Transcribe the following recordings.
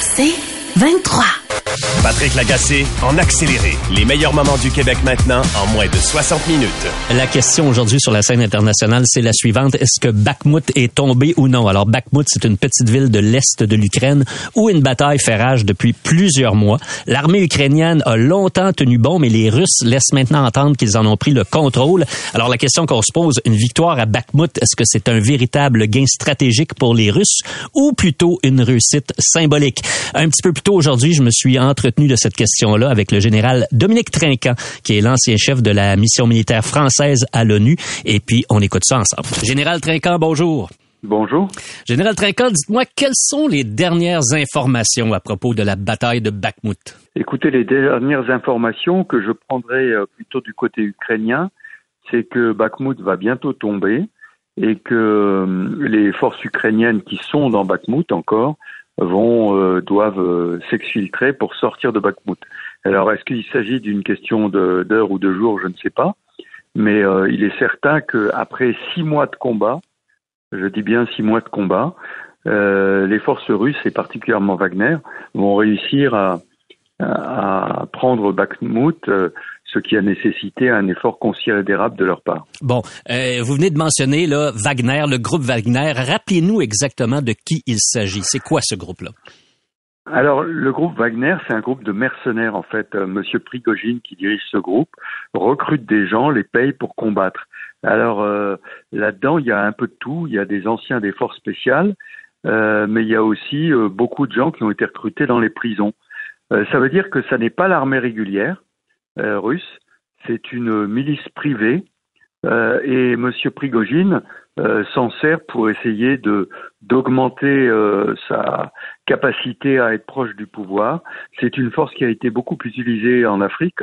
C'est 23. Patrick Lagacé en accéléré. Les meilleurs moments du Québec maintenant en moins de 60 minutes. La question aujourd'hui sur la scène internationale, c'est la suivante. Est-ce que Bakhmut est tombé ou non? Alors, Bakhmut, c'est une petite ville de l'Est de l'Ukraine où une bataille fait rage depuis plusieurs mois. L'armée ukrainienne a longtemps tenu bon, mais les Russes laissent maintenant entendre qu'ils en ont pris le contrôle. Alors, la question qu'on se pose, une victoire à Bakhmut, est-ce que c'est un véritable gain stratégique pour les Russes ou plutôt une réussite symbolique? Un petit peu plus tôt aujourd'hui, je me suis entretenu de cette question-là avec le général Dominique Trinquant, qui est l'ancien chef de la mission militaire française à l'ONU. Et puis, on écoute ça ensemble. Général Trinquant, bonjour. Bonjour. Général Trinquant, dites-moi, quelles sont les dernières informations à propos de la bataille de Bakhmut? Écoutez, les dernières informations que je prendrai euh, plutôt du côté ukrainien, c'est que Bakhmut va bientôt tomber et que euh, les forces ukrainiennes qui sont dans Bakhmut encore vont euh, doivent euh, s'exfiltrer pour sortir de Bakhmut. Alors, est-ce qu'il s'agit d'une question d'heure ou de jour Je ne sais pas. Mais euh, il est certain qu'après six mois de combat, je dis bien six mois de combat, les forces russes et particulièrement Wagner vont réussir à, à prendre Bakhmut ce qui a nécessité un effort considérable de leur part. Bon, euh, vous venez de mentionner là, Wagner, le groupe Wagner. Rappelez-nous exactement de qui il s'agit. C'est quoi ce groupe-là? Alors, le groupe Wagner, c'est un groupe de mercenaires, en fait. Euh, Monsieur Prigogine, qui dirige ce groupe, recrute des gens, les paye pour combattre. Alors, euh, là-dedans, il y a un peu de tout. Il y a des anciens des forces spéciales, mais il y a aussi beaucoup de gens qui ont été recrutés dans les prisons. ça veut dire que ça n'est pas l'armée régulière, euh, russe. C'est une milice privée euh, et M. Prigogine euh, s'en sert pour essayer de d'augmenter sa capacité à être proche du pouvoir. C'est une force qui a été beaucoup utilisée en Afrique,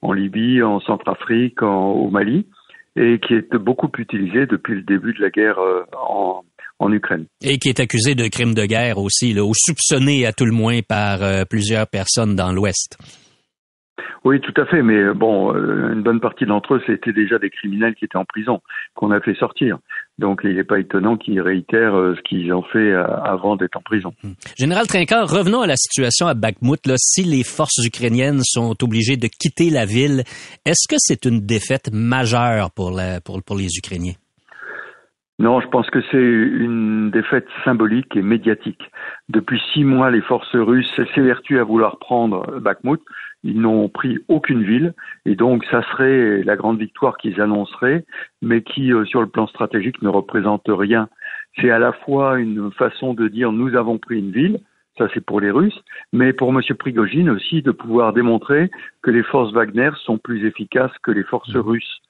en Libye, en Centrafrique, au Mali, et qui est beaucoup utilisée depuis le début de la guerre en, en Ukraine. Et qui est accusée de crimes de guerre aussi, là, ou soupçonnée à tout le moins par plusieurs personnes dans l'Ouest. Oui, tout à fait, mais bon, euh, une bonne partie d'entre eux, c'était déjà des criminels qui étaient en prison, qu'on a fait sortir. Donc, il n'est pas étonnant qu'ils réitèrent euh, ce qu'ils ont fait euh, avant d'être en prison. Hmm. Général Trinquant, revenons à la situation à Bakhmut. Là, si les forces ukrainiennes sont obligées de quitter la ville, est-ce que c'est une défaite majeure pour les Ukrainiens? Non, je pense que c'est une défaite symbolique et médiatique. Depuis six mois, les forces russes s'évertuent à vouloir prendre Bakhmut. Ils n'ont pris aucune ville et donc ça serait la grande victoire qu'ils annonceraient, mais qui, euh, sur le plan stratégique, ne représente rien. C'est à la fois une façon de dire nous avons pris une ville, ça c'est pour les Russes, mais pour M. Prigogine aussi de pouvoir démontrer que les forces Wagner sont plus efficaces que les forces russes.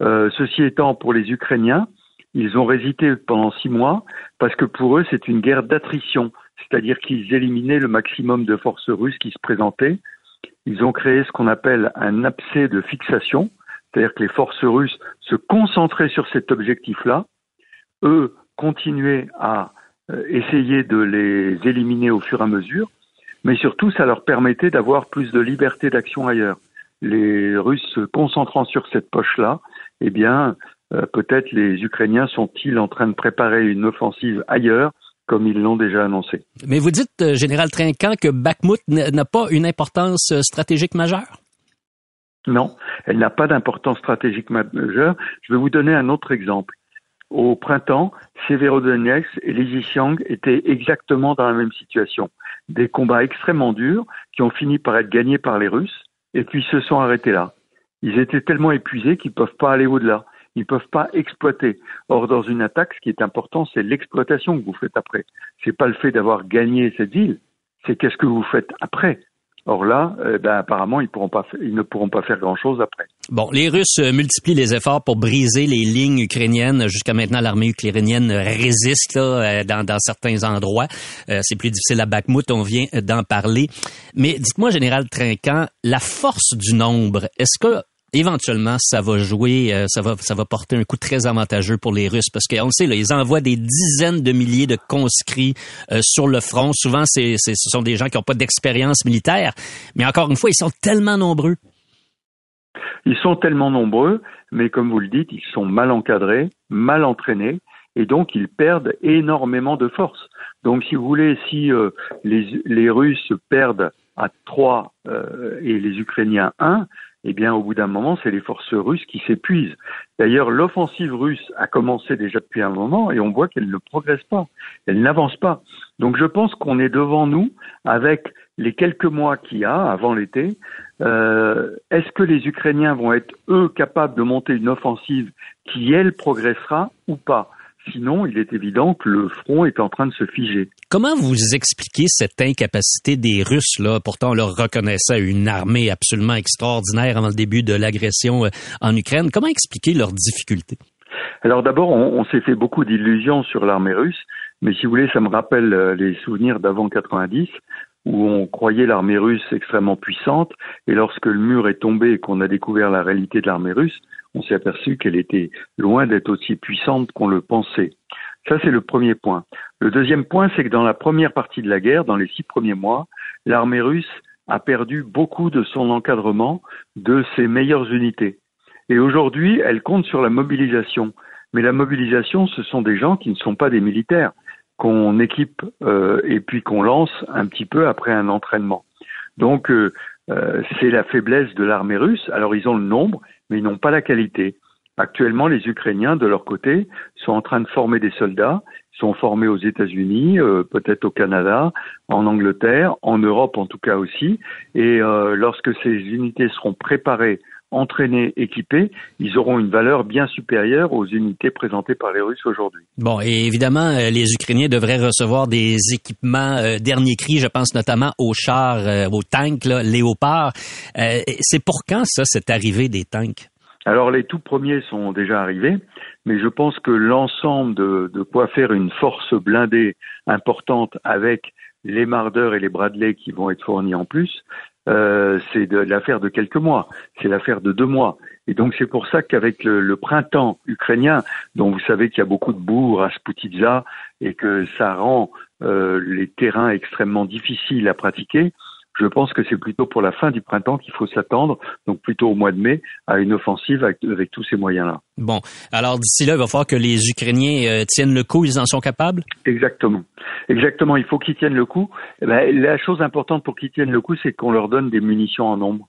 Euh, ceci étant, pour les Ukrainiens, ils ont résisté pendant six mois parce que pour eux c'est une guerre d'attrition, c'est-à-dire qu'ils éliminaient le maximum de forces russes qui se présentaient ils ont créé ce qu'on appelle un abcès de fixation, c'est-à-dire que les forces russes se concentraient sur cet objectif-là, eux continuaient à euh, essayer de les éliminer au fur et à mesure, mais surtout ça leur permettait d'avoir plus de liberté d'action ailleurs. Les Russes se concentrant sur cette poche-là, eh bien, euh, peut-être les Ukrainiens sont-ils en train de préparer une offensive ailleurs comme ils l'ont déjà annoncé. Mais vous dites, euh, Général Trinquant, que Bakhmut n'a pas une importance euh, stratégique majeure? Non, elle n'a pas d'importance stratégique majeure. Je vais vous donner un autre exemple. Au printemps, Severodonetsk et Lysychansk étaient exactement dans la même situation. Des combats extrêmement durs qui ont fini par être gagnés par les Russes et puis se sont arrêtés là. Ils étaient tellement épuisés qu'ils ne peuvent pas aller au-delà ils ne peuvent pas exploiter. Or, dans une attaque, ce qui est important, c'est l'exploitation que vous faites après. C'est pas le fait d'avoir gagné cette ville, c'est qu'est-ce que vous faites après. Or là, euh, ben, apparemment, ils, ne pourront pas faire grand-chose après. Bon, les Russes euh, multiplient les efforts pour briser les lignes ukrainiennes. Jusqu'à maintenant, l'armée ukrainienne résiste là, euh, dans, certains endroits. C'est plus difficile à Bakhmut, on vient d'en parler. Mais dites-moi, Général Trinquant, la force du nombre, est-ce que éventuellement, ça va jouer, euh, ça va, ça va porter un coup très avantageux pour les Russes parce qu'on le sait, là, ils envoient des dizaines de milliers de conscrits euh, sur le front. Souvent, c'est, ce sont des gens qui n'ont pas d'expérience militaire, mais encore une fois, ils sont tellement nombreux. Ils sont tellement nombreux, mais comme vous le dites, ils sont mal encadrés, mal entraînés, et donc ils perdent énormément de force. Donc, si vous voulez, si euh, les, les Russes perdent à 3 et les Ukrainiens 1, eh bien, au bout d'un moment, c'est les forces russes qui s'épuisent. D'ailleurs, l'offensive russe a commencé déjà depuis un moment et on voit qu'elle ne progresse pas, elle n'avance pas. Donc, je pense qu'on est devant nous avec les quelques mois qu'il y a avant l'été. Euh, Est-ce que les Ukrainiens vont être, eux, capables de monter une offensive qui, elle, progressera ou pas? Sinon, il est évident que le front est en train de se figer. Comment vous expliquez cette incapacité des Russes, là, pourtant on leur reconnaissait une armée absolument extraordinaire avant le début de l'agression euh, en Ukraine, comment expliquer leurs difficultés? Alors d'abord, on, s'est fait beaucoup d'illusions sur l'armée russe, mais si vous voulez, ça me rappelle euh, les souvenirs d'avant 90, où on croyait l'armée russe extrêmement puissante, et lorsque le mur est tombé et qu'on a découvert la réalité de l'armée russe, on s'est aperçu qu'elle était loin d'être aussi puissante qu'on le pensait. Ça, c'est le premier point. Le deuxième point, c'est que dans la première partie de la guerre, dans les six premiers mois, l'armée russe a perdu beaucoup de son encadrement, de ses meilleures unités. Et aujourd'hui, elle compte sur la mobilisation. Mais la mobilisation, ce sont des gens qui ne sont pas des militaires, qu'on équipe euh, et puis qu'on lance un petit peu après un entraînement. Donc, euh, euh, c'est la faiblesse de l'armée russe. Alors, ils ont le nombre, mais ils n'ont pas la qualité. Actuellement, les Ukrainiens, de leur côté, sont en train de former des soldats, sont formés aux États-Unis, euh, peut-être au Canada, en Angleterre, en Europe en tout cas aussi. Et euh, lorsque ces unités seront préparées entraînés, équipés, ils auront une valeur bien supérieure aux unités présentées par les Russes aujourd'hui. Bon, et évidemment, euh, les Ukrainiens devraient recevoir des équipements euh, dernier cri, je pense notamment aux chars, euh, aux tanks, là, Léopard. c'est pour quand ça, cette arrivée des tanks? Alors les tout premiers sont déjà arrivés, mais je pense que l'ensemble de, de quoi faire une force blindée importante avec les Marder et les Bradley qui vont être fournis en plus, euh, c'est l'affaire de quelques mois, c'est l'affaire de deux mois. Et donc c'est pour ça qu'avec le, printemps ukrainien, dont vous savez qu'il y a beaucoup de bourgs à Sputitza et que ça rend euh, les terrains extrêmement difficiles à pratiquer, je pense que c'est plutôt pour la fin du printemps qu'il faut s'attendre, donc plutôt au mois de mai, à une offensive avec, tous ces moyens-là. Bon, alors d'ici là, il va falloir que les Ukrainiens euh, tiennent le coup, ils en sont capables? Exactement. Exactement, il faut qu'ils tiennent le coup. Eh ben, la chose importante pour qu'ils tiennent le coup, c'est qu'on leur donne des munitions en nombre.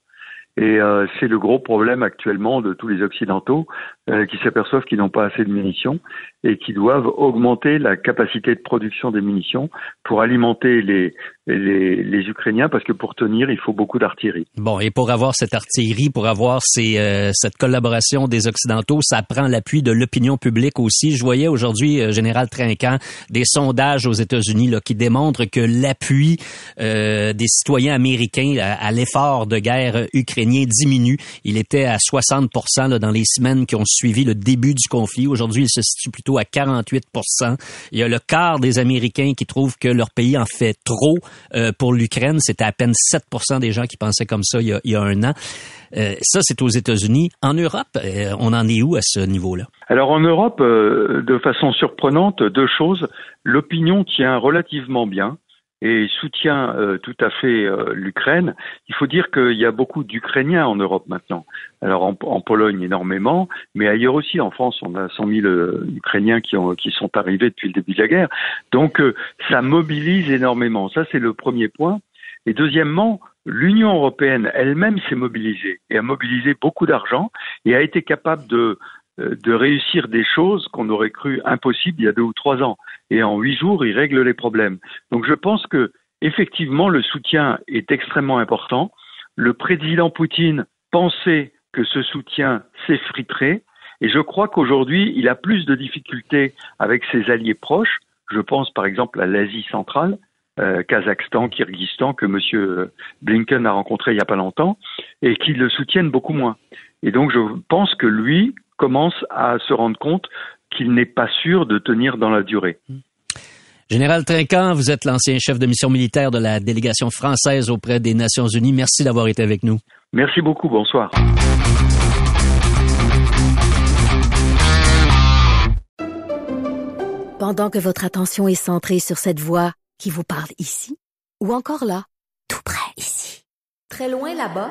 Et euh, c'est le gros problème actuellement de tous les Occidentaux euh, qui s'aperçoivent qu'ils n'ont pas assez de munitions et qui doivent augmenter la capacité de production des munitions pour alimenter les, les, les Ukrainiens parce que pour tenir, il faut beaucoup d'artillerie. Bon, et pour avoir cette artillerie, pour avoir ces, euh, cette collaboration des Occidentaux, ça prend l'appui de l'opinion publique aussi. Je voyais aujourd'hui, euh, Général Trinquant, des sondages aux États-Unis qui démontrent que l'appui euh, des citoyens américains à, à l'effort de guerre ukrainien diminue. Il était à 60 là, dans les semaines qui ont suivi le début du conflit. Aujourd'hui, il se situe plutôt à 48 Il y a le quart des Américains qui trouvent que leur pays en fait trop euh, pour l'Ukraine. C'était à peine 7 des gens qui pensaient comme ça il y a, il y a un an. Euh, ça, c'est aux États-Unis. En Europe, euh, on en est où à ce niveau-là? Alors en Europe, de façon surprenante, deux choses. L'opinion tient relativement bien et soutient euh, tout à fait euh, l'Ukraine. Il faut dire qu'il y a beaucoup d'Ukrainiens en Europe maintenant. Alors en, en, Pologne énormément, mais ailleurs aussi. En France, on a 100 000 euh, Ukrainiens qui, ont, qui sont arrivés depuis le début de la guerre. Donc ça mobilise énormément. Ça, c'est le premier point. Et deuxièmement, l'Union européenne elle-même s'est mobilisée et a mobilisé beaucoup d'argent et a été capable de euh, de réussir des choses qu'on aurait cru impossibles il y a deux ou trois ans. Et en huit jours, il règle les problèmes. Donc je pense que effectivement le soutien est extrêmement important. Le président Poutine pensait que ce soutien s'effriterait. Et je crois qu'aujourd'hui, il a plus de difficultés avec ses alliés proches. Je pense par exemple à l'Asie centrale, euh, Kazakhstan, Kyrgyzstan, que M. Blinken a rencontré il n'y a pas longtemps, et qui le soutiennent beaucoup moins. Et donc, je pense que lui commence à se rendre compte qu'il n'est pas sûr de tenir dans la durée. Général Trinquant, vous êtes l'ancien chef de mission militaire de la délégation française auprès des Nations Unies. Merci d'avoir été avec nous. Merci beaucoup. Bonsoir. Pendant que votre attention est centrée sur cette voix qui vous parle ici, ou encore là, tout près ici, très loin là-bas,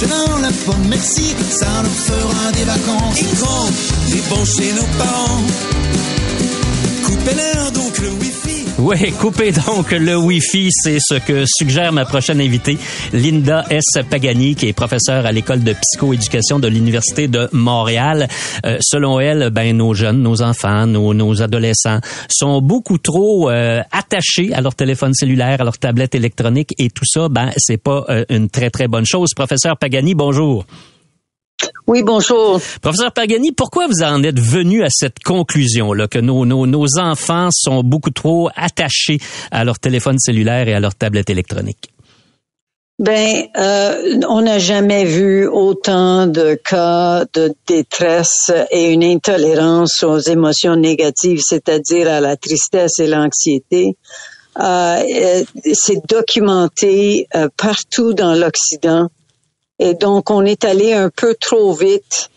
Lâchez-leur la pomme, merci, ça nous fera des vacances. Les bons chez nos parents. Coupez-leur donc le wifi. Oui, coupez donc le Wi-Fi, c'est ce que suggère ma prochaine invitée, Linda S. Pagani, qui est professeure à l'école de psychoéducation de l'Université de Montréal. Euh, selon elle, ben nos jeunes, nos enfants, nos, nos adolescents sont beaucoup trop euh, attachés à leur téléphone cellulaire, à leur tablette électronique et tout ça, ben c'est pas euh, une très très bonne chose. Professeur Pagani, bonjour. Oui, bonjour. Professeur Pagani, pourquoi vous en êtes venu à cette conclusion là que nos, nos, nos enfants sont beaucoup trop attachés à leur téléphone cellulaire et à leur tablette électronique? Ben, euh, on n'a jamais vu autant de cas de détresse et une intolérance aux émotions négatives, c'est-à-dire à la tristesse et l'anxiété. Euh, c'est documenté euh, partout dans l'Occident. Et donc, on est allé un peu trop vite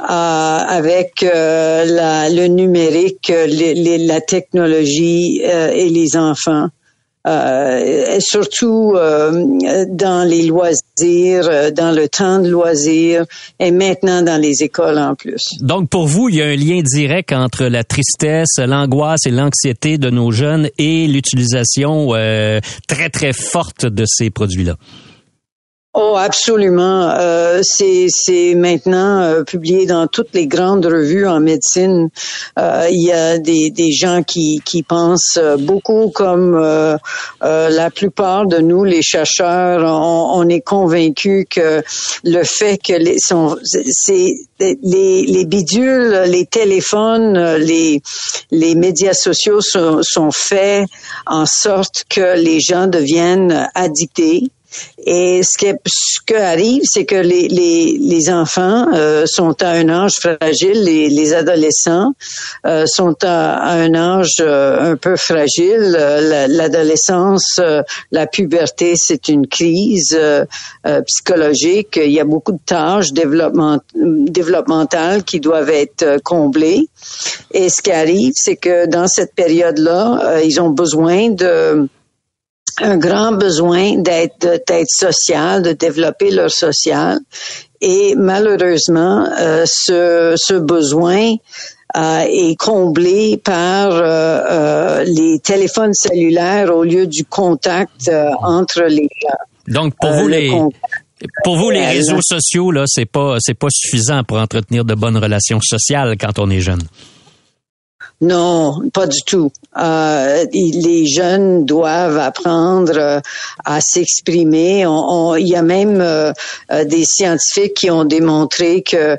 euh, avec euh, la, le numérique, les, les, la technologie euh, et les enfants. Euh, surtout dans les loisirs, dans le temps de loisirs et maintenant dans les écoles en plus. Donc pour vous, il y a un lien direct entre la tristesse, l'angoisse et l'anxiété de nos jeunes et l'utilisation très très forte de ces produits-là. Oh, absolument. Euh, c'est maintenant euh, publié dans toutes les grandes revues en médecine. Euh, il y a des, des gens qui, qui pensent beaucoup comme euh, euh, la plupart de nous, les chercheurs. On, on est convaincus que le fait que les, sont, les, les bidules, les téléphones, les, les médias sociaux sont, sont faits en sorte que les gens deviennent addictés et ce qui, ce qui arrive, c'est que les, les, les enfants euh, sont à un âge fragile, les, les adolescents euh, sont à, un âge euh, un peu fragile. L'adolescence, la puberté, c'est une crise psychologique. Il y a beaucoup de tâches développement, développementales qui doivent être comblées. Et ce qui arrive, c'est que dans cette période-là, ils ont besoin de un grand besoin d'être d'être social, de développer leur social. Et malheureusement, euh, ce, ce besoin euh, est comblé par euh, euh, les téléphones cellulaires au lieu du contact euh, entre les gens. Donc pour vous les pour vous les réseaux sociaux là, c'est pas c'est pas suffisant pour entretenir de bonnes relations sociales quand on est jeune. Non, pas du tout. Euh, les jeunes doivent apprendre euh, à s'exprimer. il y a même euh, euh, des scientifiques qui ont démontré que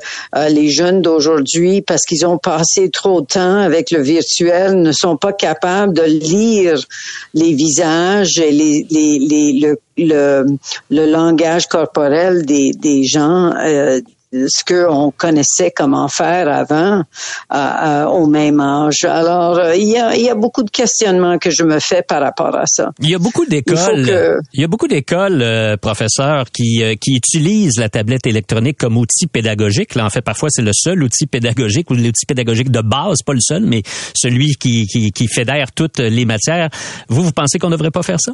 les jeunes d'aujourd'hui, parce qu'ils ont passé trop de temps avec le virtuel, ne sont pas capables de lire les visages et le, langage corporel des gens ce qu'on connaissait comment faire avant euh, au même âge. Alors, euh, il, y a, il y a beaucoup de questionnements que je me fais par rapport à ça. Il y a beaucoup d'écoles, il, que... il, y a beaucoup d'écoles, euh, professeurs, qui, euh, qui utilisent la tablette électronique comme outil pédagogique. Là, en fait, parfois, c'est le seul outil pédagogique ou l'outil pédagogique de base, pas le seul, mais celui qui, qui, qui fédère toutes les matières. Vous, vous pensez qu'on ne devrait pas faire ça?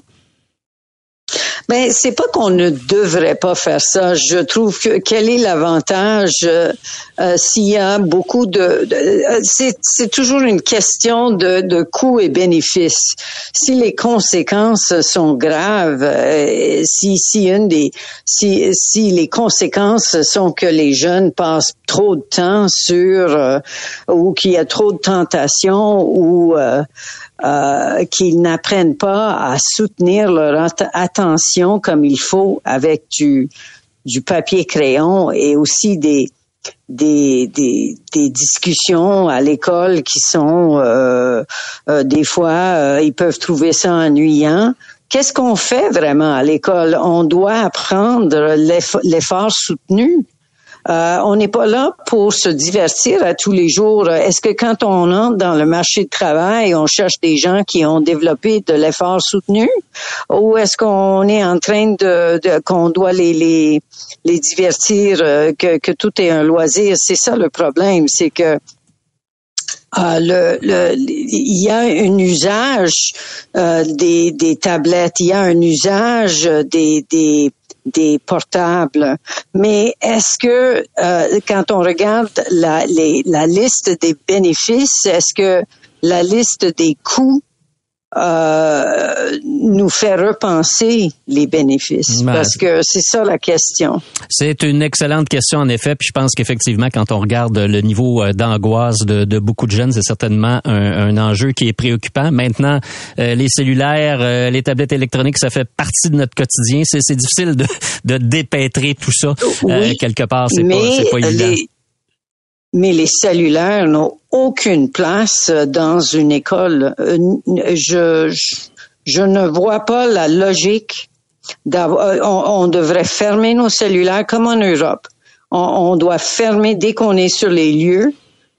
Ben, c'est pas qu'on ne devrait pas faire ça. Je trouve que quel est l'avantage euh, euh, s'il y a beaucoup de, de- euh, c'est, c'est toujours une question de, de coûts et bénéfices. Si les conséquences sont graves, euh, si si une des si si les conséquences sont que les jeunes passent trop de temps sur euh, ou qu'il y a trop de tentations ou euh, qu'ils n'apprennent pas à soutenir leur at- attention comme il faut avec du, papier crayon et aussi des, des, des, discussions à l'école qui sont euh, euh, des fois ils peuvent trouver ça ennuyant. Qu'est-ce qu'on fait vraiment à l'école? On doit apprendre l'eff- l'effort soutenu. Euh, on n'est pas là pour se divertir à tous les jours. Est-ce que quand on entre dans le marché de travail, on cherche des gens qui ont développé de l'effort soutenu, ou est-ce qu'on est en train de, qu'on doit les les divertir, euh, que tout est un loisir? C'est ça le problème, c'est que euh, le, le- il y a un usage des, des tablettes, il y a un usage des, des, des portables. Mais est-ce que euh, quand on regarde la, la liste des bénéfices, est-ce que la liste des coûts euh, nous fait repenser les bénéfices? Ben, Parce que c'est ça la question. C'est une excellente question en effet, puis je pense qu'effectivement, quand on regarde le niveau euh, d'angoisse de, de beaucoup de jeunes, c'est certainement un, un enjeu qui est préoccupant. Maintenant, euh, les cellulaires, euh, les tablettes électroniques, ça fait partie de notre quotidien. C'est difficile de, de dépêtrer tout ça Oui, quelque part. C'est pas, pas évident. les, mais les cellulaires n'ont aucune place dans une école. Euh, Je, je, ne vois pas la logique euh, On, on devrait fermer nos cellulaires comme en Europe. On doit fermer dès qu'on est sur les lieux.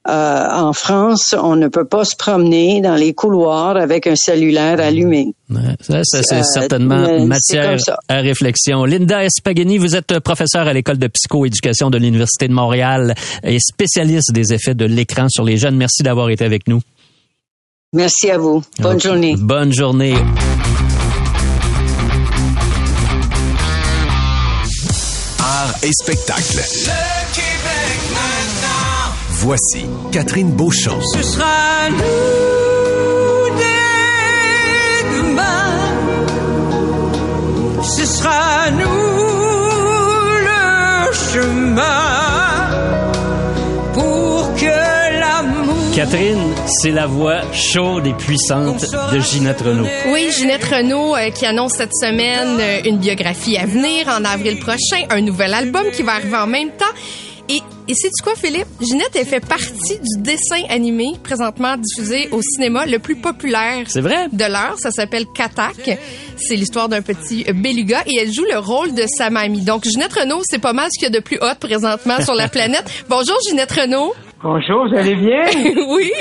Euh, en France, on ne peut pas se promener dans les couloirs avec un cellulaire allumé. Ouais, ça, ça, c'est Euh, certainement matière à réflexion. Linda Espagini, vous êtes professeure à l'école de psychoéducation de l'Université de Montréal et spécialiste des effets de l'écran sur les jeunes. Merci d'avoir été avec nous. Merci à vous. Bonne journée. Bonne journée. Art et spectacle. Voici Catherine Beauchamp. ce sera nous dès demain. Ce sera nous le chemin pour que l'amour. Catherine, c'est la voix chaude et puissante de Ginette Renault. Oui, Ginette Renault euh, qui annonce cette semaine euh, une biographie à venir en avril prochain, un nouvel album qui va arriver en même temps. Et, et sais-tu quoi, Philippe? Ginette, elle fait partie du dessin animé présentement diffusé au cinéma le plus populaire C'est vrai? de l'heure. Ça s'appelle Katak. C'est l'histoire d'un petit beluga et elle joue le rôle de sa mamie. Donc, Ginette Renault, c'est pas mal ce qu'il y a de plus hot présentement sur la planète. Bonjour, Ginette Renault. Bonjour, vous allez bien? oui.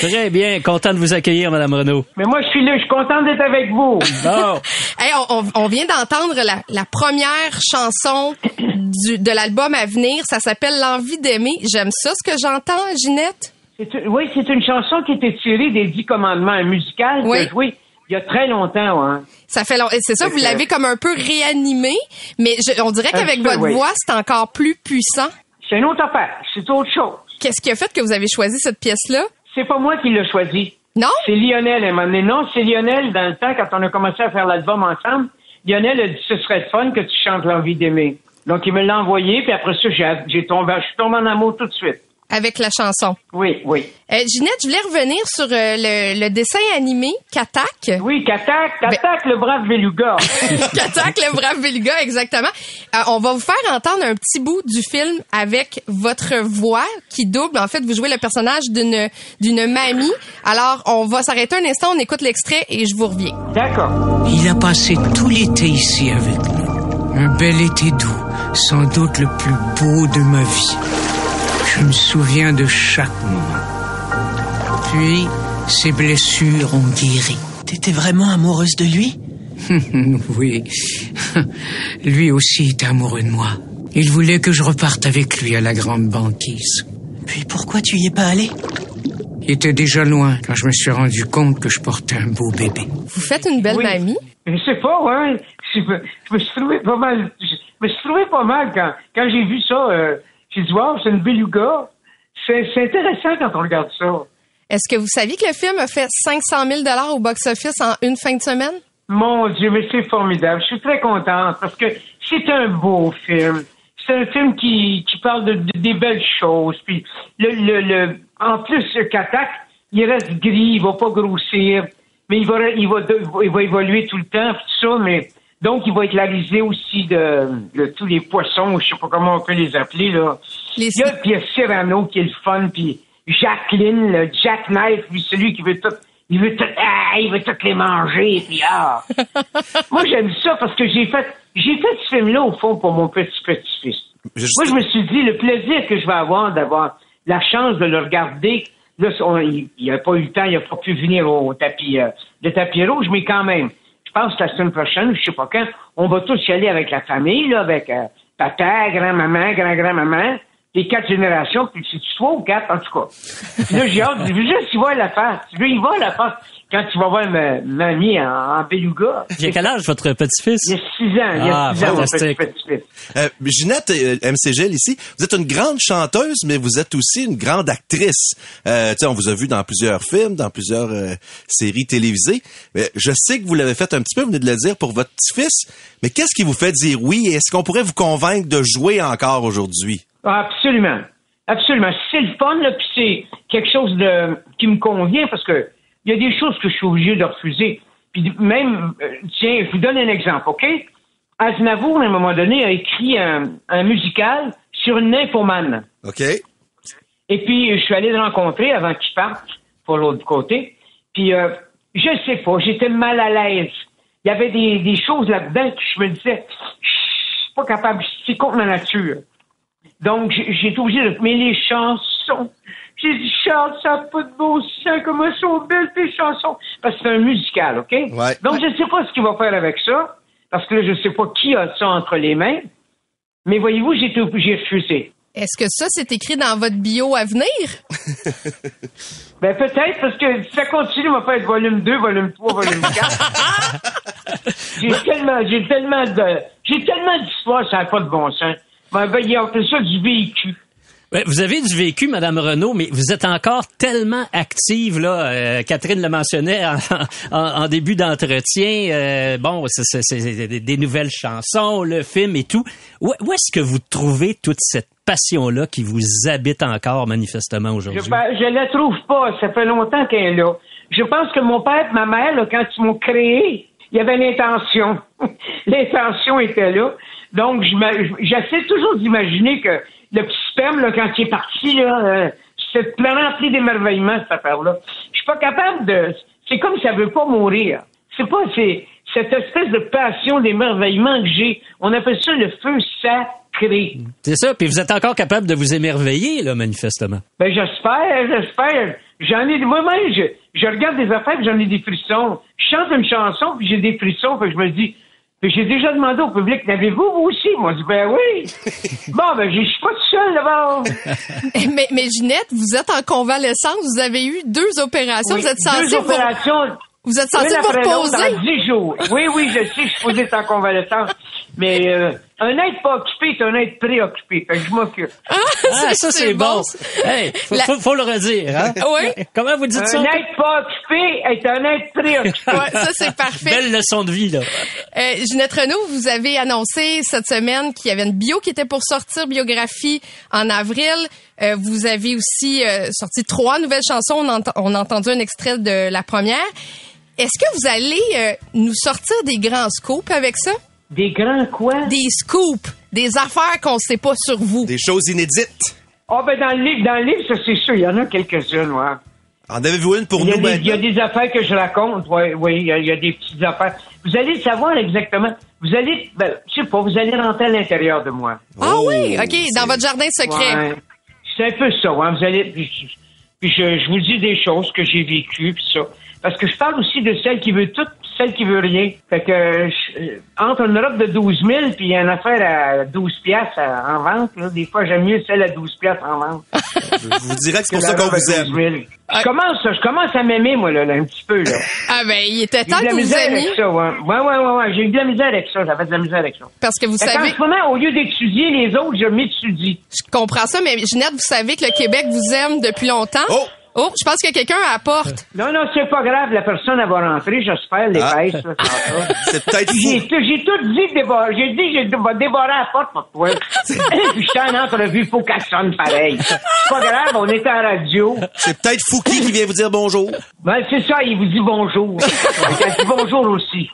Très bien. Content de vous accueillir, Madame Renault. Mais moi, je suis là, je suis content d'être avec vous. Bon. Hey, on, on- on vient d'entendre la, la première chanson du, de l'album à venir. Ça s'appelle L'envie d'aimer. J'aime ça, ce que j'entends, Ginette. Une- oui, c'est une chanson qui était tirée des Dix Commandements, un musical Oui. joué il y a très longtemps. Hein. Ça fait long- C'est ça, vous l'avez comme un peu réanimé, mais je- on dirait qu'avec votre oui. voix, c'est encore plus puissant. C'est une autre affaire, c'est autre chose. Qu'est-ce qui a fait que vous avez choisi cette pièce-là? C'est pas moi qui l'ai choisi. Non? C'est Lionel, elle m'a amené. Non, c'est Lionel, dans le temps, quand on a commencé à faire l'album ensemble, Lionel a dit ce serait fun que tu chantes l'envie d'aimer. Donc, il me l'a envoyé, puis après ça, j'ai, j'ai tombé, je suis tombé en amour tout de suite. Avec la chanson. Oui, oui. Euh, Ginette, je voulais revenir sur euh, le, le dessin animé Katak. Oui, Katak, Katak, le brave beluga. Katak, le brave beluga, exactement. Euh, on va vous faire entendre un petit bout du film avec votre voix qui double. En fait, vous jouez le personnage d'une d'une mamie. Alors, on va s'arrêter un instant, on écoute l'extrait et je vous reviens. D'accord. Il a passé tout l'été ici avec nous. Un bel été doux, sans doute le plus beau de ma vie. Je me souviens de chaque moment. Puis, ses blessures ont guéri. T'étais vraiment amoureuse de lui? Oui. Lui aussi était amoureux de moi. Il voulait que je reparte avec lui à la grande banquise. Puis pourquoi tu y es pas allé Il était déjà loin quand je me suis rendu compte que je portais un beau bébé. Vous faites une belle Oui. mamie? Je sais pas, ouais. je me, je me suis trouvé pas mal. Je me suis trouvé pas mal quand, quand j'ai vu ça. Euh, j'ai dit, wow, c'est une beluga. C'est c'est intéressant quand on regarde ça. Est-ce que vous saviez que le film a fait 500 000 au box-office en une fin de semaine? Mon Dieu, mais c'est formidable. Je suis très contente parce que c'est un beau film. C'est un film qui, qui parle de, de- des belles choses. Puis le, le, le, en plus, le Katak, il reste gris, il va pas grossir, mais il va, il va, il va évoluer tout le temps, tout ça, mais donc il va être la risée aussi de, de tous les poissons, je sais pas comment on peut les appeler, là. Les- Il y a, puis il y a Cyrano qui est le fun, puis Jacqueline, le Jack Knife, lui, celui qui veut tout, il veut tout, ah, il veut tout les manger, puis ah. Moi, j'aime ça parce que j'ai fait, j'ai fait ce film-là, au fond, pour mon petit-petit-fils. Moi, je me suis dit, le plaisir que je vais avoir d'avoir la chance de le regarder, là, on- il n'a pas eu le temps, il n'a pas pu venir au tapis, euh, le tapis rouge, mais quand même, pense la semaine prochaine, je sais pas quand, on va tous y aller avec la famille, là, avec euh, papa, grand-maman, grand-grand-maman, les quatre générations, puis c'est trois ou quatre, en tout cas. Puis là, j'ai hâte, je veux juste y voir la face. Je veux y voir la face quand tu vas voir ma, mamie en, en beluga. J'ai quel âge, votre petit-fils? Il y a six ans, il y a Ah, six ans, mon petit-petit-fils. Euh, Ginette euh, MC Gilles ici, vous êtes une grande chanteuse, mais vous êtes aussi une grande actrice. Euh, tu sais, on vous a vu dans plusieurs films, dans plusieurs euh, séries télévisées. Mais je sais que vous l'avez fait un petit peu, vous venez de le dire, pour votre petit-fils. Mais qu'est-ce qui vous fait dire oui? Est-ce qu'on pourrait vous convaincre de jouer encore aujourd'hui? Ah, Absolument. Absolument. C'est le fun, là, puis c'est quelque chose de qui me convient parce que il y a des choses que je suis obligé de refuser. Puis même, euh, tiens, je vous donne un exemple, OK? Aznavour, à un moment donné, a écrit un, un musical sur une nymphomane. OK? Et puis, je suis allé le rencontrer avant qu'il parte pour l'autre côté. Puis, euh, je sais pas, j'étais mal à l'aise. Il y avait des, des choses là-dedans que je me disais, je suis pas capable, c'est contre ma nature. Donc, j'ai été obligé de... Mais les chansons, j'ai dit, Charles, ça n'a pas de beau sens, comment sont belles tes chansons. Parce que c'est un musical, OK? Donc, je ne sais pas ce qu'il va faire avec ça, parce que là, je ne sais pas qui a ça entre les mains. Mais voyez-vous, j'ai été obligé de refuser. Est-ce que ça, c'est écrit dans votre bio à venir? Ben peut-être, parce que si ça continue, on va faire volume 2, volume 3, volume 4. j'ai tellement, j'ai tellement de, j'ai tellement d'histoires, ça n'a pas de bon sens. Ben, ben, il y a appelé ça du vécu. Ouais, Vous avez du vécu, Madame Renault, mais vous êtes encore tellement active là. euh, Catherine le mentionnait en, en- en début d'entretien. euh, bon, c'est- des, nouvelles chansons, le film et tout. Où, où est-ce que vous trouvez toute cette passion là qui vous habite encore manifestement Je, aujourd'hui ben, je la trouve pas, ça fait longtemps qu'elle est là. Je pense que mon père et ma mère, là, quand ils m'ont créé, il y avait l'intention. l'intention était là. Donc, j'essaie toujours d'imaginer que le petit sperme, là, quand il est parti, là, euh, c'est plein rempli d'émerveillement, cette affaire-là. Je suis pas capable de... C'est comme ça veut pas mourir. C'est pas... C'est cette espèce de passion d'émerveillement que j'ai. On appelle ça le feu sacré. C'est ça. Puis vous êtes encore capable de vous émerveiller là, manifestement. Ben j'espère, j'espère. J'en ai moi-même, je, je regarde des affaires, j'en ai des frissons. Je chante une chanson, puis j'ai des frissons, puis je me dis. Puis j'ai déjà demandé au public, l'avez-vous vous aussi? Moi, je dis ben oui. bon, ben je suis pas tout seul là-bas. mais, mais Ginette, vous êtes en convalescence. Vous avez eu deux opérations. Oui, vous êtes censée deux vous- opérations. Vous êtes censé Une vous reposer? Dix jours. Oui, oui, je sais, je suis en convalescence. Mais euh, un être pas occupé est un être préoccupé. Fait que je m'occupe. Ah, Ah, ça c'est bon. Hey, faut, faut, faut le redire. Hein? Oui. Comment vous dites un ça être pas occupé est un être préoccupé. Ouais, ça, c'est parfait. Belle leçon de vie là. Euh, Ginette Renault, vous avez annoncé cette semaine qu'il y avait une bio qui était pour sortir, biographie en avril. Euh, vous avez aussi euh, sorti trois nouvelles chansons. On, ent- on a entendu un extrait de la première. Est-ce que vous allez euh, nous sortir des grands scoops avec ça? Des grands quoi? Des scoops, des affaires qu'on sait pas sur vous. Des choses inédites. Ah, ben dans le livre, dans le livre, ça c'est sûr, il y en a quelques-unes, ouais. En avez-vous une pour Il nous des, il y a maintenant? des affaires que je raconte, oui, oui, il y, a, il y a des petites affaires. Vous allez savoir exactement. Vous allez, ben, je sais pas, vous allez rentrer à l'intérieur de moi. Ah oui, OK, dans votre jardin secret. Ouais. C'est un peu ça, hein. Vous allez, puis, je- puis je, je vous dis des choses que j'ai vécues, puis ça. Parce que je parle aussi de celle qui veut tout, celle qui veut rien. Fait que euh, je- euh, entre une robe de 12 000 puis une affaire à 12 piastres à- en vente, là, des fois j'aime mieux celle à 12 piastres en vente. Je vous dirais que c'est pour ça la qu'on vous aime. 12 000. Je commence, je commence à m'aimer, moi, là, là, un petit peu, là. Ah ben, il était J'ai eu temps de la que vous misère aimiez. avec ça, ouais. Ouais, ouais, ouais, ouais. J'ai eu de la misère avec ça. J'avais de la misère avec ça. Parce que vous Fait savez, qu'en ce moment, au lieu d'étudier les autres, je m'étudie. je comprends ça, mais Ginette, vous savez que le Québec vous aime depuis longtemps? Oh! Oh, je pense qu'il y a quelqu'un à la porte. Non, non, c'est pas grave. La personne, elle va rentrer, j'espère, les Ah. ça. C'est peut-être J'ai fou. tout, j'ai tout dit. J'ai dit que je vais débarrer la porte pour toi. Puis je suis en entrevue, faut qu'elle sonne pareil. C'est pas grave, on est en radio. C'est peut-être Fouki qui vient vous dire bonjour. Ben, c'est ça, il vous dit bonjour. Elle dit bonjour aussi.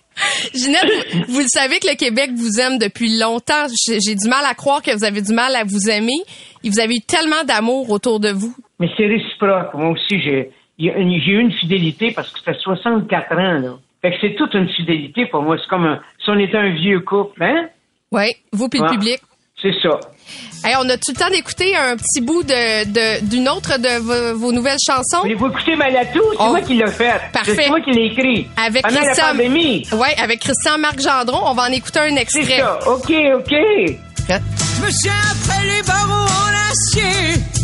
Ginette, vous, vous le savez que le Québec vous aime depuis longtemps. J'ai j'ai du mal à croire que vous avez du mal à vous aimer. Et vous avez eu tellement d'amour autour de vous. Mais c'est réciproque. Moi aussi, j'ai, une- j'ai eu une fidélité parce que ça fait 64 ans, là. Fait que c'est toute une fidélité pour moi. C'est comme un- si on était un vieux couple, hein? Oui, vous puis le Ouais. public. C'est ça. Hey, on a tout le temps d'écouter un petit bout de de- d'une autre de vos, vos nouvelles chansons? Voulez-vous écouter Malatou? C'est Oh. moi qui l'ai fait. Parfait. C'est moi qui l'ai écrit. Avec Pendant Christian, la pandémie. ouais, avec Christian Marc Gendron, on va en écouter un C'est extrait. ça. OK, OK. Je me tiens après les barreaux en acier.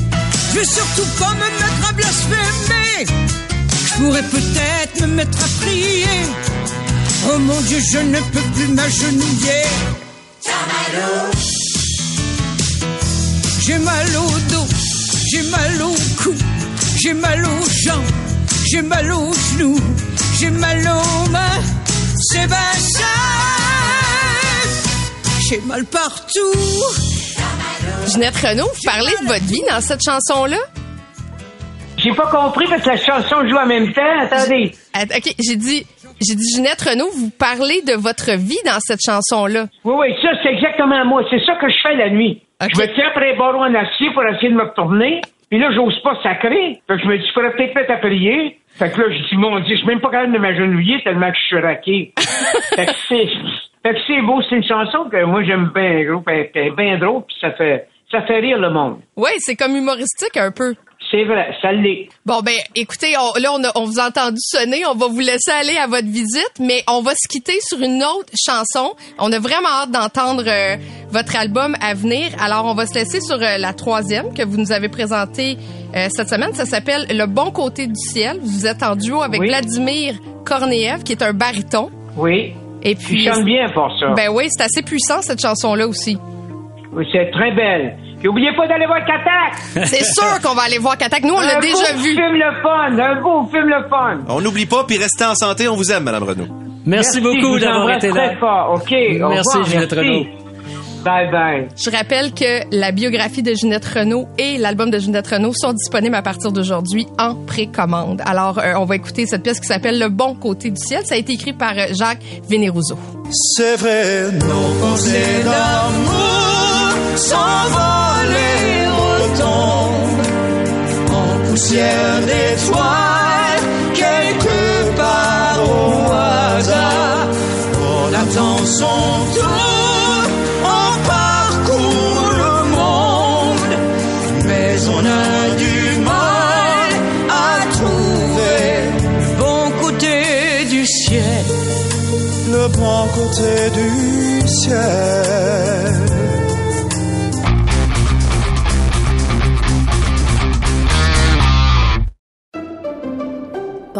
Je veux surtout pas me mettre à blasphémer. Je pourrais peut-être me mettre à prier. Oh mon Dieu, je ne peux plus m'agenouiller. J'ai mal au dos, j'ai mal au cou, j'ai mal aux jambes, j'ai mal aux genoux, j'ai mal aux mains. Sébastien, j'ai mal partout. Ginette Renault, vous parlez de votre vie dans cette chanson-là? J'ai pas compris parce que la chanson joue en même temps. Attendez. Att- OK, j'ai dit, j'ai dit Ginette Renault, vous parlez de votre vie dans cette chanson-là. Oui, oui, ça, c'est exactement moi. C'est ça que je fais la nuit. Je me tiens après les barreaux en acier pour essayer de me retourner. Puis là, j'ose pas sacrer. Fait que je me dis, je pourrais peut-être mettre à prier. Fait que là, je dis, mon Dieu, je suis même pas capable de m'agenouiller tellement que je suis raqué. fait que c'est, fait que c'est beau. C'est une chanson que moi, j'aime bien gros. Elle est bien drôle, puis ça fait, ça fait rire le monde. Oui, c'est comme humoristique un peu. C'est vrai, ça l'est. Bon, ben, écoutez, on- là, on, a, on vous a entendu sonner. On va vous laisser aller à votre visite, mais on va se quitter sur une autre chanson. On a vraiment hâte d'entendre euh, votre album à venir. Alors, on va se laisser sur euh, la troisième que vous nous avez présentée euh, cette semaine. Ça s'appelle Le bon côté du ciel. Vous êtes en duo avec Oui. Vladimir Korneev, qui est un baryton. Oui. Et puis, chantes bien pour ça. ben oui, c'est assez puissant, cette chanson-là aussi. Oui, c'est très belle. Puis oubliez pas d'aller voir Katak. C'est sûr qu'on va aller voir Katak. Nous, on l'a un déjà beau vu. film le fun. Un beau film le fun. On n'oublie pas, puis restez en santé, on vous aime, Madame Renaud. Merci, beaucoup d'avoir été là. très fort. OK. Merci, merci. Renaud. Bye bye. Je rappelle que la biographie de Ginette Renault et l'album de Ginette Renault sont disponibles à partir d'aujourd'hui en précommande. Alors, euh, on va écouter cette pièce qui s'appelle Le bon côté du ciel. Ça a été écrit par euh, Jacques Vénérouzeau. C'est vrai, nos pensées d'amour en poussière d'étoiles, quelque part au hasard. On attend son tour, on parcourt le monde, mais on a du mal à trouver le bon côté du ciel le bon côté du ciel.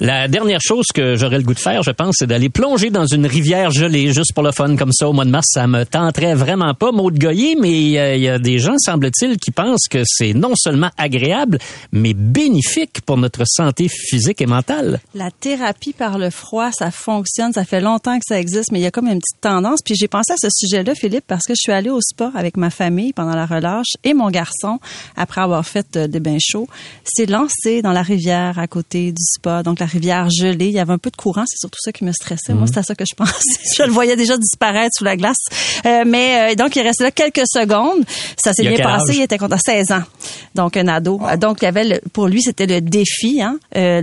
La dernière chose que j'aurais le goût de faire, je pense, c'est d'aller plonger dans une rivière gelée, juste pour le fun, comme ça, au mois de mars. Ça me tenterait vraiment pas, Maud Goyer, mais euh, il y a des gens, semble-t-il, qui pensent que c'est non seulement agréable, mais bénéfique pour notre santé physique et mentale. La thérapie par le froid, ça fonctionne. Ça fait longtemps que ça existe, mais il y a comme une petite tendance. Puis j'ai pensé à ce sujet-là, Philippe, parce que je suis allée au spa avec ma famille pendant la relâche et mon garçon, après avoir fait euh, des bains chauds, s'est lancé dans la rivière à côté du spa. Donc la rivière gelée. Il y avait un peu de courant, c'est surtout ça qui me stressait. Moi, Mhm. c'était à ça que je pensais. je le voyais déjà disparaître sous la glace. Euh, mais euh, donc, il restait là quelques secondes. Ça s'est bien passé. âge? Il était content. 16 ans. Donc, un ado. Donc, il y avait le- pour lui, c'était le défi, hein, euh,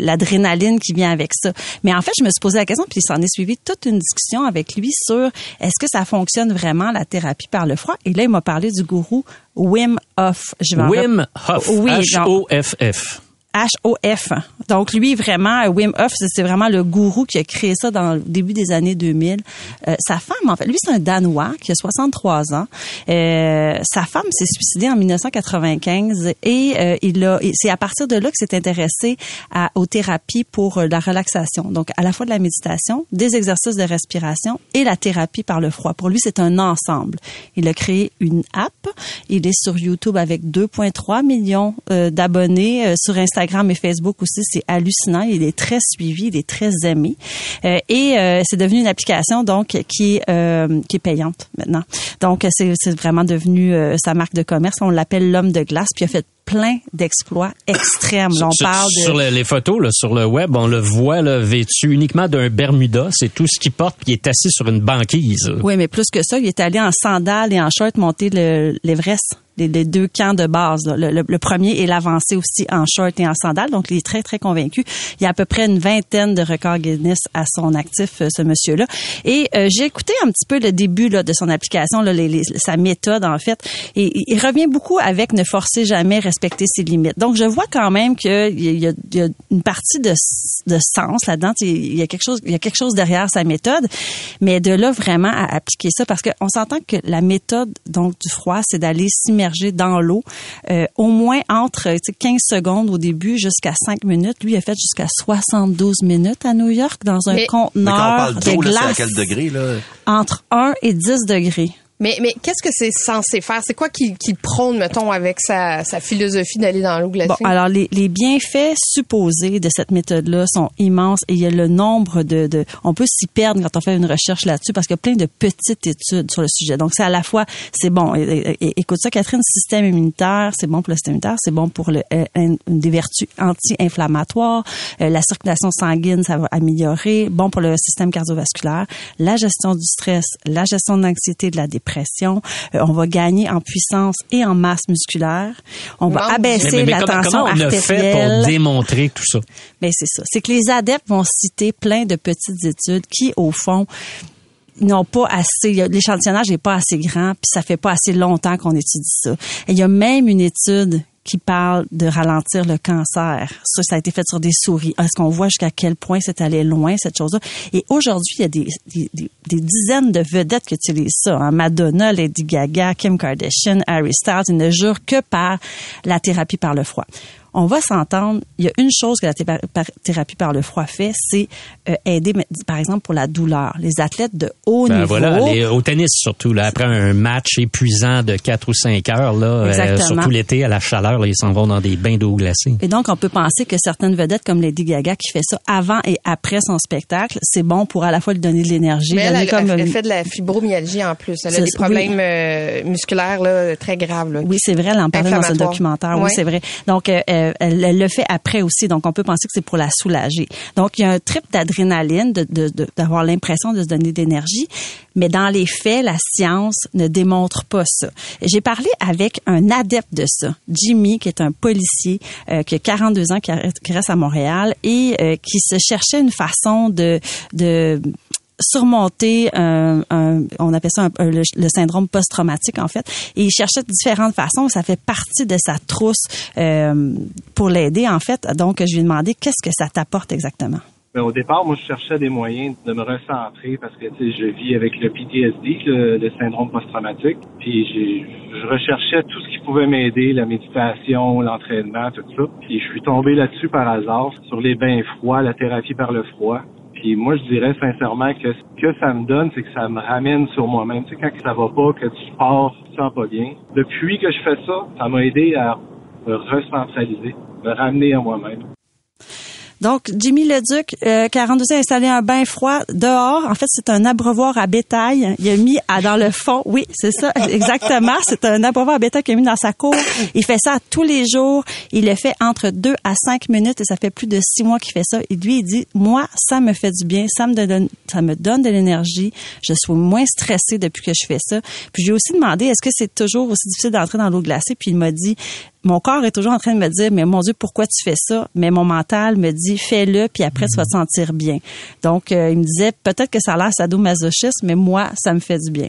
l'adrénaline qui vient avec ça. Mais en fait, je me suis posé la question, puis il s'en est suivi toute une discussion avec lui sur est-ce que ça fonctionne vraiment, la thérapie par le froid? Et là, il m'a parlé du gourou Wim Hof. Je Wim Hof. Oui, H-O-F-F. H-O-F. Donc lui vraiment Wim Hof, c'est vraiment le gourou qui a créé ça dans le début des années 2000. Euh, sa femme en fait, lui c'est un danois qui a 63 ans. Euh, sa femme s'est suicidée en 1995 et euh, il a c'est à partir de là que s'est intéressé à, aux thérapies pour euh, la relaxation. Donc à la fois de la méditation, des exercices de respiration et la thérapie par le froid. Pour lui, c'est un ensemble. Il a créé une app, il est sur YouTube avec 2.3 millions euh, d'abonnés sur Instagram et Facebook aussi, c'est hallucinant. Il est très suivi, il est très aimé. Euh, et euh, c'est devenu une application donc qui est euh, qui est payante maintenant. Donc c'est c'est vraiment devenu euh, sa marque de commerce. On l'appelle l'homme de glace. Puis il a fait plein d'exploits extrêmes. Là, on Sur- parle de Sur les, les photos, là, sur le web, on le voit là, vêtu uniquement d'un Bermuda. C'est tout ce qu'il porte, puis il est assis sur une banquise. Oui, mais plus que ça, il est allé en sandales et en short monter le- l'Everest. Les, les deux camps de base. Le, le- le premier et l'avancé aussi en short et en sandales. Donc, il est très, très convaincu. Il y a à peu près une vingtaine de records Guinness à son actif, euh, ce monsieur-là. Et euh, j'ai écouté un petit peu le début là, de son application, là, les- les- sa méthode, en fait. Et il- il revient beaucoup avec ne forcer jamais, respecter ses limites. Donc, je vois quand même qu'il y, a- y une partie de, de sens là-dedans. Il y a quelque chose, il y a quelque chose derrière sa méthode. Mais de là vraiment à appliquer ça, parce qu'on s'entend que la méthode donc du froid, c'est d'aller s'immerger dans l'eau euh, au moins entre tu sais, 15 secondes au début jusqu'à 5 minutes. Lui, il a fait jusqu'à 72 minutes à New York dans un Mais- Mais quand on conteneur parle de d'eau, là, à glace quel degré, là? entre 1 et 10 degrés. Mais, mais qu'est-ce que c'est censé faire? C'est quoi qu'il qu'il prône, mettons, avec sa, sa philosophie d'aller dans l'eau glacée? Bon, alors les, les bienfaits supposés de cette méthode-là sont immenses et il y a le nombre de, de on peut s'y perdre quand on fait une recherche là-dessus parce qu'il y a plein de petites études sur le sujet. Donc c'est à la fois c'est bon, écoute ça Catherine, système immunitaire, c'est bon pour le système immunitaire, c'est bon pour le euh, un- des vertus anti-inflammatoires, euh, la circulation sanguine ça va améliorer, bon pour le système cardiovasculaire, la gestion du stress, la gestion de l'anxiété, de la dépression, Euh, on va gagner en puissance et en masse musculaire, on va abaisser Mais- mais la comment, tension comment on a fait pour démontrer tout ça? Ben c'est ça. C'est que les adeptes vont citer plein de petites études qui, au fond, n'ont pas assez, l'échantillonnage n'est pas assez grand, puis ça fait pas assez longtemps qu'on étudie ça. Et il y a même une étude qui parle de ralentir le cancer. Ça, ça a été fait sur des souris. Est-ce qu'on voit jusqu'à quel point c'est allé loin, cette chose-là? Et aujourd'hui, il y a des, dizaines de vedettes qui utilisent ça. hein. Madonna, Lady Gaga, Kim Kardashian, Harry Styles. Ils ne jurent que par la thérapie par le froid. On va s'entendre. Il y a une chose que la thérapie par le froid fait, c'est euh, aider, par exemple, pour la douleur. Les athlètes de haut Ben niveau. voilà, les- au tennis surtout, là, après un match épuisant de 4 ou 5 heures, là, euh, Exactement. surtout l'été à la chaleur, là, ils s'en vont dans des bains d'eau glacée. Et donc, on peut penser que certaines vedettes comme Lady Gaga qui fait ça avant et après son spectacle, c'est bon pour à la fois lui donner de l'énergie, Mais elle, elle, comme elle fait de la fibromyalgie en plus. Elle a des problèmes euh, musculaires là, très graves. Là. Oui, c'est vrai, elle en parlait dans un documentaire. Oui, c'est vrai. Donc, euh, euh, elle, le fait après aussi. Donc, on peut penser que c'est pour la soulager. Donc, il y a un trip d'adrénaline, de, de- d'avoir l'impression de se donner d'énergie. Mais dans les faits, la science ne démontre pas ça. J'ai parlé avec un adepte de ça, Jimmy, qui est un policier, euh, qui a 42 ans, qui reste à Montréal et euh, qui se cherchait une façon de, de surmonter un, un- on appelle ça un- le, syndrome post-traumatique en fait et il cherchait différentes façons ça fait partie de sa trousse euh, pour l'aider en fait donc je lui ai demandé qu'est-ce que ça t'apporte exactement? Ben, au départ, moi, je cherchais des moyens de me recentrer parce que je vis avec le PTSD, le, le syndrome post-traumatique. Puis je recherchais tout ce qui pouvait m'aider, la méditation, l'entraînement, tout ça. Puis je suis tombé là-dessus par hasard, sur les bains froids, la thérapie par le froid. Puis moi, je dirais sincèrement que ce que ça me donne, c'est que ça me ramène sur moi-même. Tu sais, quand ça va pas, que tu pars, tu te sens pas bien. Depuis que je fais ça, ça m'a aidé à me recentraliser, me ramener à moi-même. Donc, Jimmy Leduc, euh, 42 ans, a installé un bain froid dehors. En fait, c'est un abreuvoir à bétail. Il a mis à, dans le fond, oui, c'est ça, exactement. C'est un abreuvoir à bétail qu'il a mis dans sa cour. Il fait ça tous les jours. Il le fait entre deux à cinq minutes et ça fait plus de six mois qu'il fait ça. Et lui, il dit, moi, ça me fait du bien, ça me donne, ça me donne de l'énergie. Je suis moins stressée depuis que je fais ça. Puis j'ai aussi demandé, est-ce que c'est toujours aussi difficile d'entrer dans l'eau glacée? Puis il m'a dit, mon corps est toujours en train de me dire, mais mon Dieu, pourquoi tu fais ça? Mais mon mental me dit, fais-le, puis après, tu vas te sentir bien. Donc, euh, il me disait, peut-être que ça a l'air sadomasochiste, mais moi, ça me fait du bien.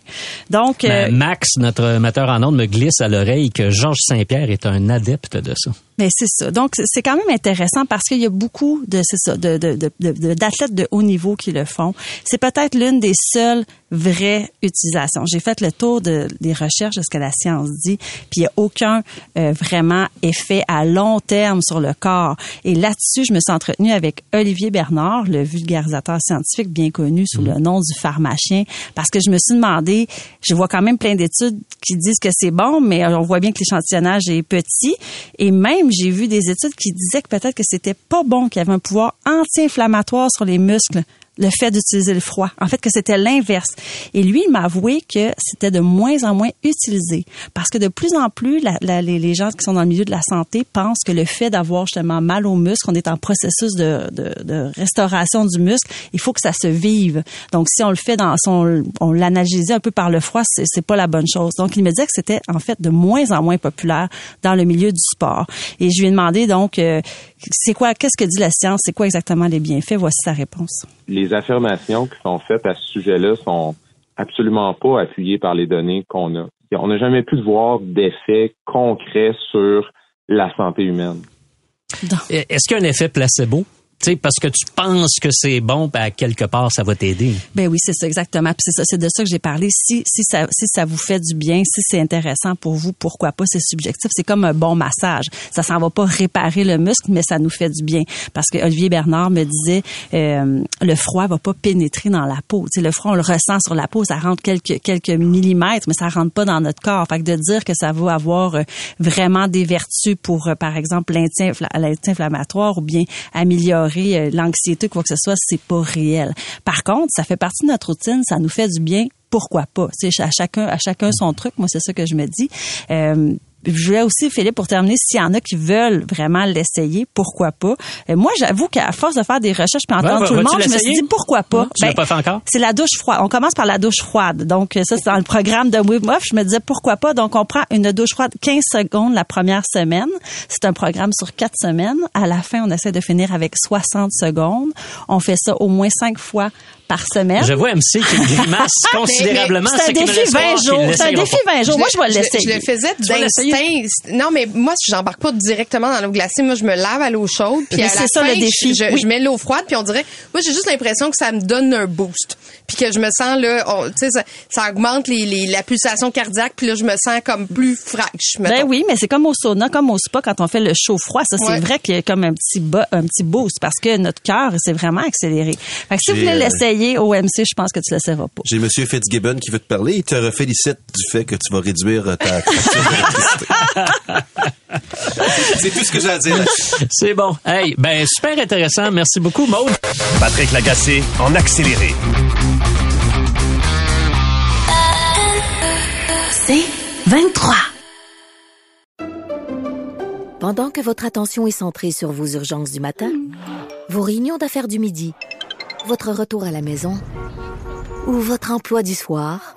Donc, euh, Ben, Max, notre metteur en ondes, me glisse à l'oreille que Georges Saint-Pierre est un adepte de ça. Mais c'est ça. Donc c'est quand même intéressant parce qu'il y a beaucoup de c'est ça de de- de- de- d'athlètes de, haut niveau qui le font. C'est peut-être l'une des seules vraies utilisations. J'ai fait le tour de, des recherches de ce que la science dit, puis il y a aucun euh, vraiment effet à long terme sur le corps. Et là-dessus, je me suis entretenue avec Olivier Bernard, le vulgarisateur scientifique bien connu sous le nom du pharmacien, parce que je me suis demandé, je vois quand même plein d'études qui disent que c'est bon, mais on voit bien que l'échantillonnage est petit. Et même, j'ai vu des études qui disaient que peut-être que c'était pas bon, qu'il y avait un pouvoir anti-inflammatoire sur les muscles le fait d'utiliser le froid. En fait, que c'était l'inverse. Et lui, il m'a avoué que c'était de moins en moins utilisé. Parce que de plus en plus, les, gens qui sont dans le milieu de la santé pensent que le fait d'avoir justement mal au muscle, on est en processus de, restauration du muscle, il faut que ça se vive. Donc, si on le fait dans son, on l'analysait un peu par le froid, c'est pas la bonne chose. Donc, il me disait que c'était en fait de moins en moins populaire dans le milieu du sport. Et je lui ai demandé donc, euh, c'est quoi, qu'est-ce que dit la science, c'est quoi exactement les bienfaits? Voici sa réponse. les affirmations qui sont faites à ce sujet-là sont absolument pas appuyées par les données qu'on a. On n'a jamais pu voir d'effet concret sur la santé humaine. Est-ce qu'il y a un effet placebo? Tu sais, parce que tu penses que c'est bon, ben, quelque part, ça va t'aider. Ben oui, c'est ça exactement. Puis c'est ça, c'est de ça que j'ai parlé. Si si ça si ça vous fait du bien, si c'est intéressant pour vous, pourquoi pas C'est subjectif. C'est comme un bon massage. Ça s'en va pas réparer le muscle, mais ça nous fait du bien. Parce que Olivier Bernard me disait, euh, le froid va pas pénétrer dans la peau. Tu sais, le froid on le ressent sur la peau, ça rentre quelques quelques millimètres, mais ça rentre pas dans notre corps. Fait que de dire que ça va avoir euh, vraiment des vertus pour, euh, par exemple, l'anti-infla- l'anti-inflammatoire ou bien améliorer euh, l'anxiété, quoi que ce soit, c'est pas réel. Par contre, ça fait partie de notre routine, ça nous fait du bien. Pourquoi pas? Sais, à chacun, à chacun son truc. Moi, c'est ça que je me dis. Euh, je voulais aussi, Philippe, pour terminer, s'il y en a qui veulent vraiment l'essayer, pourquoi pas? Euh, moi, j'avoue qu'à force de faire des recherches puis entendre tout le monde, je me suis dit pourquoi pas? Non, tu l'as Ben, pas fait encore? c'est la douche froide. On commence par la douche froide. Donc, euh, ça, c'est dans le programme de Wim Hof. Je me disais pourquoi pas? Donc, on prend une douche froide 15 secondes la première semaine. C'est un programme sur quatre semaines. À la fin, on essaie de finir avec 60 secondes. On fait ça au moins cinq fois par semaine. Je vois MC qui grimace considérablement. C'est un défi laisse croire 20 qu'il jours. C'est un défi pas. 20 jours. Moi, je vais le- l'essayer. Je le faisais Non, mais moi, j'embarque pas directement dans l'eau glacée. Moi, je me lave à l'eau chaude. Puis Mais à c'est la ça, fin, le défi. Je, Oui. je mets l'eau froide. Puis on dirait, moi, j'ai juste l'impression que ça me donne un boost. Puis que je me sens là, on- tu sais, ça, ça augmente les, les- la pulsation cardiaque. Puis là, je me sens comme plus fraîche. Ben oui, mais c'est comme au sauna, comme au spa quand on fait le chaud froid. Ça, c'est Ouais. vrai qu'il y a comme un petit bo- un petit boost parce que notre cœur s'est vraiment accéléré. Fait que si vous voulez euh, l'essayer au MC, je pense que tu l'essaieras pas. J'ai Monsieur Fitzgibbon qui veut te parler. Il te félicite du fait que tu vas réduire ta. C'est tout ce que j'ai à dire. C'est bon. Hey, ben super intéressant. Merci beaucoup, Maude. Patrick Lagacé en accéléré. C'est 23. Pendant que votre attention est centrée sur vos urgences du matin, vos réunions d'affaires du midi, votre retour à la maison ou votre emploi du soir,